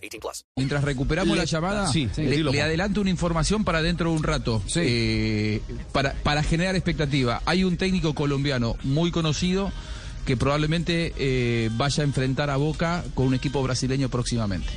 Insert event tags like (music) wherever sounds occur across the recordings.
18 plus. Mientras recuperamos la llamada, sí, sí, le, adelanto una información para dentro de un rato. Sí. Eh, para, para generar expectativa. Hay un técnico colombiano muy conocido que probablemente eh, vaya a enfrentar a Boca con un equipo brasileño próximamente.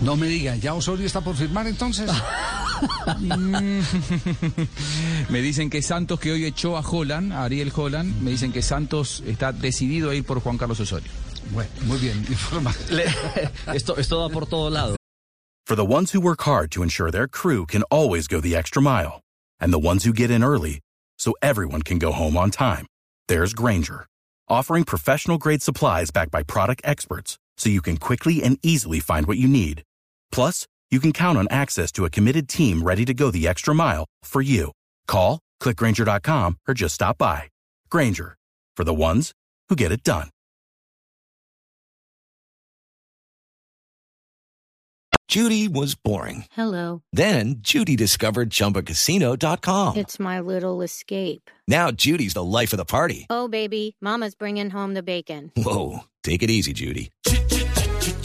No me digan, ¿ya Osorio está por firmar entonces? (laughs) (laughs) me dicen que Santos, que hoy echó a Holan, a Ariel Holan, me dicen que Santos está decidido a ir por Juan Carlos Osorio. bueno, muy bien, informa. esto, esto va por todo lado. For the ones who work hard to ensure their crew can always go the extra mile, and the ones who get in early so everyone can go home on time, there's Grainger, offering professional grade supplies backed by product experts so you can quickly and easily find what you need. Plus, you can count on access to a committed team ready to go the extra mile for you. Call, clickgrainger.com, or just stop by. Grainger, for the ones who get it done. Judy was boring. Hello. Then Judy discovered ChumbaCasino.com. It's my little escape. Now Judy's the life of the party. Oh, baby, Mama's bringing home the bacon. Whoa, take it easy, Judy.